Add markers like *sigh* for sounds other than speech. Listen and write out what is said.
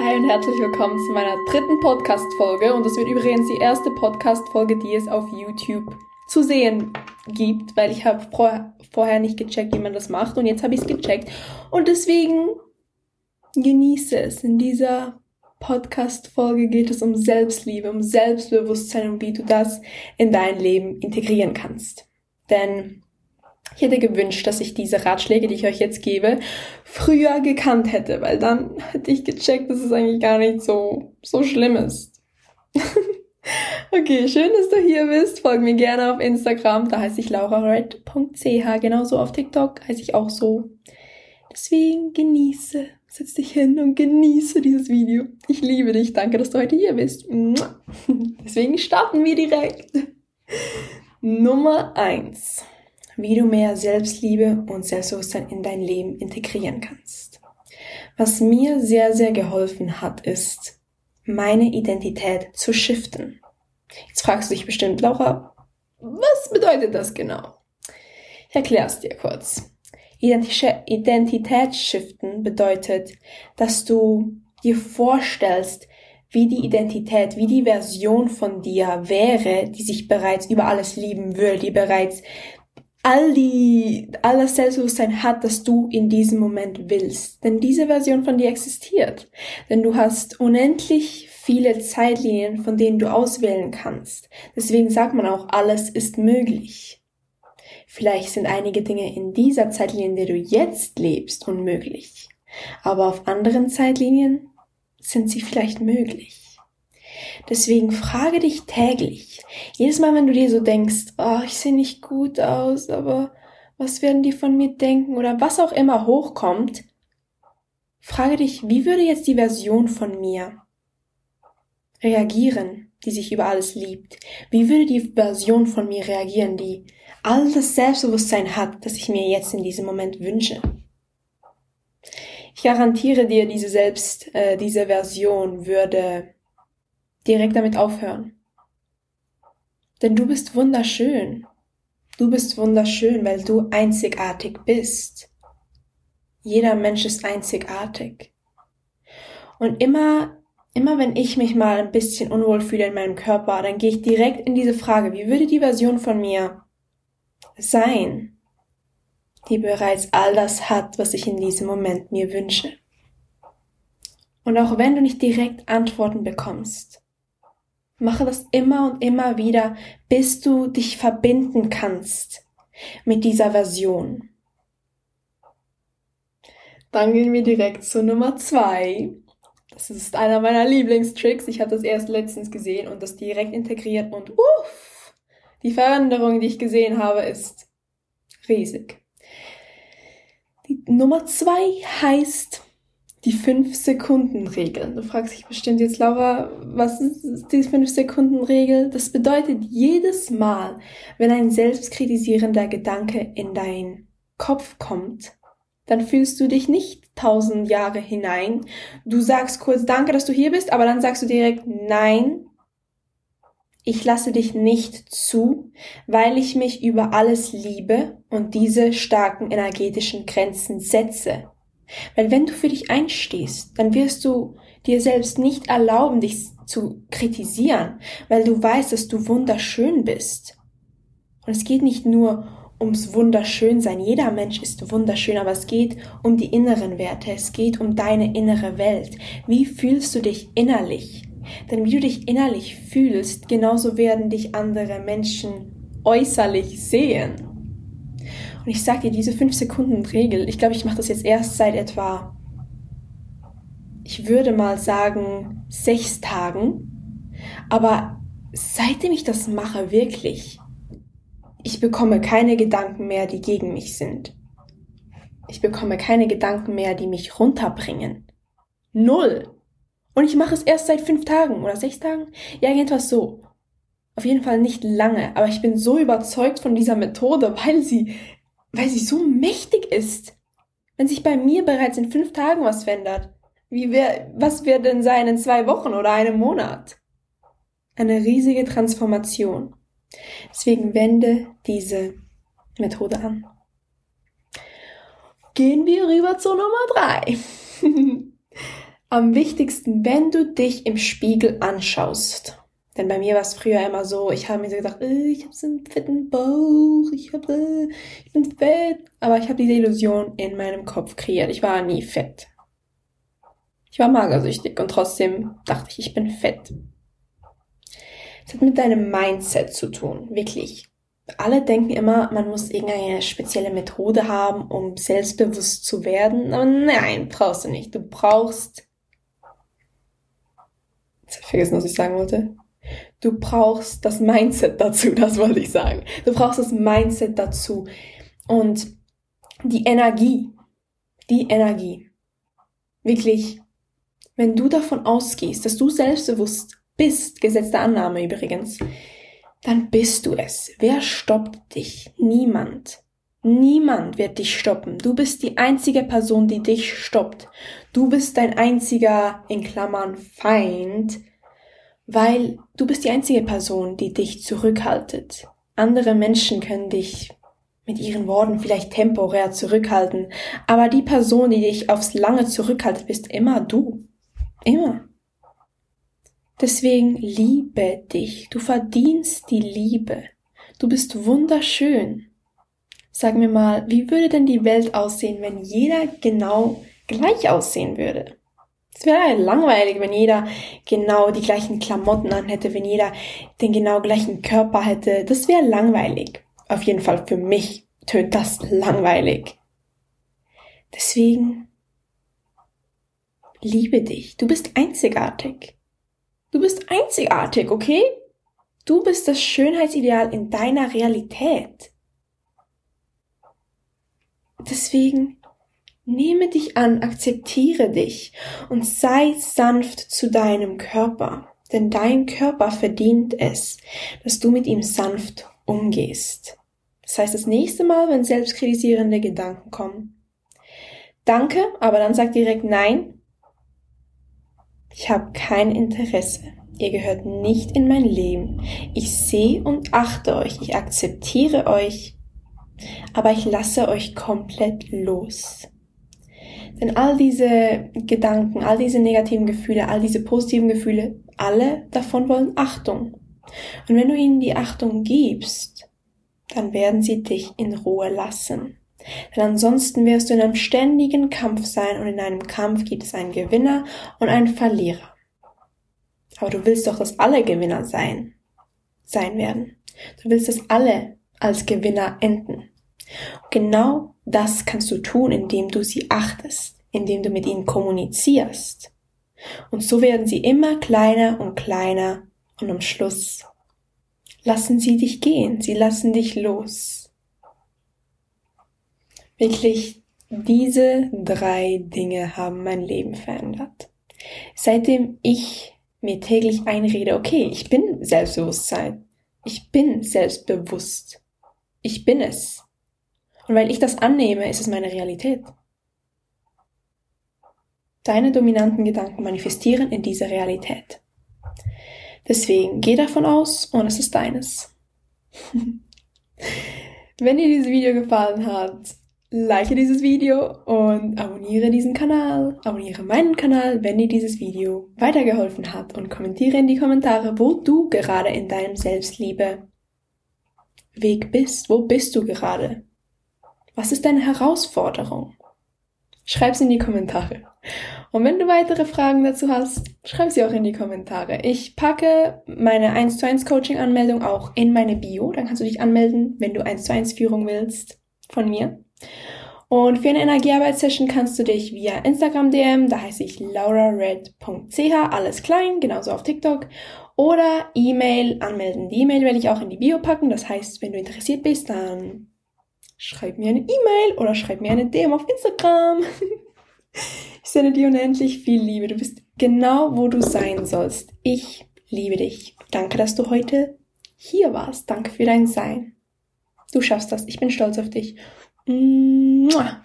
Hi und herzlich willkommen zu meiner dritten Podcast-Folge. Und das wird übrigens die erste Podcast-Folge, die es auf YouTube zu sehen gibt, weil ich habe vorher nicht gecheckt, wie man das macht. Und jetzt habe ich es gecheckt. Und deswegen genieße es. In dieser Podcast-Folge geht es um Selbstliebe, um Selbstbewusstsein und wie du das in dein Leben integrieren kannst. Denn ich hätte gewünscht, dass ich diese Ratschläge, die ich euch jetzt gebe, früher gekannt hätte, weil dann hätte ich gecheckt, dass es eigentlich gar nicht so, so schlimm ist. *laughs* okay, schön, dass du hier bist. Folg mir gerne auf Instagram. Da heiße ich laurared.ch. Genauso auf TikTok heiße ich auch so. Deswegen genieße, setz dich hin und genieße dieses Video. Ich liebe dich. Danke, dass du heute hier bist. *laughs* Deswegen starten wir direkt. Nummer eins wie du mehr Selbstliebe und Selbstbewusstsein in dein Leben integrieren kannst. Was mir sehr, sehr geholfen hat, ist, meine Identität zu shiften. Jetzt fragst du dich bestimmt, Laura, was bedeutet das genau? Ich erkläre es dir kurz. Identitätsshiften bedeutet, dass du dir vorstellst, wie die Identität, wie die Version von dir wäre, die sich bereits über alles lieben würde, die bereits all die, all das Selbstbewusstsein hat, das du in diesem Moment willst. Denn diese Version von dir existiert. Denn du hast unendlich viele Zeitlinien, von denen du auswählen kannst. Deswegen sagt man auch, alles ist möglich. Vielleicht sind einige Dinge in dieser Zeitlinie, in der du jetzt lebst, unmöglich. Aber auf anderen Zeitlinien sind sie vielleicht möglich. Deswegen frage dich täglich. Jedes Mal, wenn du dir so denkst, oh, ich sehe nicht gut aus, aber was werden die von mir denken oder was auch immer hochkommt, frage dich, wie würde jetzt die Version von mir reagieren, die sich über alles liebt? Wie würde die Version von mir reagieren, die all das Selbstbewusstsein hat, das ich mir jetzt in diesem Moment wünsche? Ich garantiere dir, diese Selbst, äh, diese Version würde direkt damit aufhören. Denn du bist wunderschön. Du bist wunderschön, weil du einzigartig bist. Jeder Mensch ist einzigartig. Und immer, immer wenn ich mich mal ein bisschen unwohl fühle in meinem Körper, dann gehe ich direkt in diese Frage, wie würde die Version von mir sein, die bereits all das hat, was ich in diesem Moment mir wünsche. Und auch wenn du nicht direkt Antworten bekommst, Mache das immer und immer wieder, bis du dich verbinden kannst mit dieser Version. Dann gehen wir direkt zu Nummer zwei. Das ist einer meiner Lieblingstricks. Ich habe das erst letztens gesehen und das direkt integriert und uff, die Veränderung, die ich gesehen habe, ist riesig. Die Nummer zwei heißt die 5-Sekunden-Regel. Du fragst dich bestimmt jetzt, Laura, was ist die 5-Sekunden-Regel? Das bedeutet, jedes Mal, wenn ein selbstkritisierender Gedanke in deinen Kopf kommt, dann fühlst du dich nicht tausend Jahre hinein. Du sagst kurz Danke, dass du hier bist, aber dann sagst du direkt Nein. Ich lasse dich nicht zu, weil ich mich über alles liebe und diese starken energetischen Grenzen setze. Weil wenn du für dich einstehst, dann wirst du dir selbst nicht erlauben, dich zu kritisieren, weil du weißt, dass du wunderschön bist. Und es geht nicht nur ums Wunderschönsein. Jeder Mensch ist wunderschön, aber es geht um die inneren Werte. Es geht um deine innere Welt. Wie fühlst du dich innerlich? Denn wie du dich innerlich fühlst, genauso werden dich andere Menschen äußerlich sehen. Und ich sag dir, diese 5-Sekunden-Regel, ich glaube, ich mache das jetzt erst seit etwa, ich würde mal sagen, sechs Tagen. Aber seitdem ich das mache, wirklich, ich bekomme keine Gedanken mehr, die gegen mich sind. Ich bekomme keine Gedanken mehr, die mich runterbringen. Null. Und ich mache es erst seit fünf Tagen oder sechs Tagen. Ja, irgendwas so. Auf jeden Fall nicht lange, aber ich bin so überzeugt von dieser Methode, *laughs* weil sie weil sie so mächtig ist. Wenn sich bei mir bereits in fünf Tagen was verändert, wie wär, was wird denn sein in zwei Wochen oder einem Monat? Eine riesige Transformation. Deswegen wende diese Methode an. Gehen wir rüber zur Nummer drei. *laughs* am wichtigsten, wenn du dich im Spiegel anschaust. Denn bei mir war es früher immer so, ich habe mir so gedacht, äh, ich habe so einen fetten Bauch, ich, hab, äh, ich bin fett. Aber ich habe diese Illusion in meinem Kopf kreiert. Ich war nie fett. Ich war magersüchtig und trotzdem dachte ich, ich bin fett. Es hat mit deinem Mindset zu tun, wirklich. Alle denken immer, man muss irgendeine spezielle Methode haben, um selbstbewusst zu werden. Aber nein, brauchst du nicht. Du brauchst. Jetzt habe ich vergessen, was ich sagen wollte. Du brauchst das Mindset dazu, *laughs* das wollte ich sagen. Du brauchst das Mindset dazu. Und die Energie, die Energie. Wirklich, wenn du davon ausgehst, dass du selbstbewusst bist, gesetzte Annahme übrigens, dann bist du es. Wer stoppt dich? Niemand. Niemand wird dich stoppen. Du bist die einzige Person, die dich stoppt. Du bist dein einziger, in Klammern, Feind, weil du bist die einzige Person, die dich zurückhaltet. Andere Menschen können dich mit ihren Worten vielleicht temporär zurückhalten, aber die Person, die dich aufs Lange zurückhaltet, bist immer du. Immer. Deswegen liebe dich. Du verdienst die Liebe. Du bist wunderschön. Sag mir mal, wie würde denn die Welt aussehen, wenn jeder genau gleich aussehen würde? Es wäre langweilig, wenn jeder genau die gleichen Klamotten an hätte, wenn jeder den genau gleichen Körper hätte. Das wäre langweilig. Auf jeden Fall für mich tönt das langweilig. Deswegen liebe dich. Du bist einzigartig. Du bist einzigartig, okay? Du bist das Schönheitsideal in deiner Realität. Deswegen Nehme dich an, akzeptiere dich und sei sanft zu deinem Körper, denn dein Körper verdient es, dass du mit ihm sanft umgehst. Das heißt, das nächste Mal, wenn selbstkritisierende Gedanken kommen, danke, aber dann sag direkt nein, ich habe kein Interesse. Ihr gehört nicht in mein Leben. Ich sehe und achte euch, ich akzeptiere euch, aber ich lasse euch komplett los. Denn all diese Gedanken, all diese negativen Gefühle, all diese positiven Gefühle, alle davon wollen Achtung. Und wenn du ihnen die Achtung gibst, dann werden sie dich in Ruhe lassen. Denn ansonsten wirst du in einem ständigen Kampf sein und in einem Kampf gibt es einen Gewinner und einen Verlierer. Aber du willst doch, dass alle Gewinner sein, sein werden. Du willst, dass alle als Gewinner enden. Genau das kannst du tun, indem du sie achtest, indem du mit ihnen kommunizierst. Und so werden sie immer kleiner und kleiner und am Schluss lassen sie dich gehen, sie lassen dich los. Wirklich, diese drei Dinge haben mein Leben verändert. Seitdem ich mir täglich einrede, okay, ich bin Selbstbewusstsein, ich bin selbstbewusst, ich bin es. Und weil ich das annehme, ist es meine Realität. Deine dominanten Gedanken manifestieren in dieser Realität. Deswegen geh davon aus und es ist deines. *laughs* Wenn dir dieses Video gefallen hat, like dieses Video und abonniere diesen Kanal, abonniere meinen Kanal, wenn dir dieses Video weitergeholfen hat und kommentiere in die Kommentare, wo du gerade in deinem Selbstliebe Weg bist. Wo bist du gerade? Was ist deine Herausforderung? Schreib sie in die Kommentare. Und wenn du weitere Fragen dazu hast, schreib sie auch in die Kommentare. Ich packe meine 1 zu 1 Coaching Anmeldung auch in meine Bio. Dann kannst du dich anmelden, wenn du 1 zu 1 Führung willst von mir. Und für eine Energiearbeitssession kannst du dich via Instagram DM, da heiße ich laurared.ch, alles klein, genauso auf TikTok, oder E-Mail anmelden. Die E-Mail werde ich auch in die Bio packen. Das heißt, wenn du interessiert bist, dann schreib mir eine E-Mail oder schreib mir eine DM auf Instagram. *laughs* ich sende dir unendlich viel Liebe. Du bist genau, wo du sein sollst. Ich liebe dich. Danke, dass du heute hier warst. Danke für dein Sein. Du schaffst das. Ich bin stolz auf dich. Mua.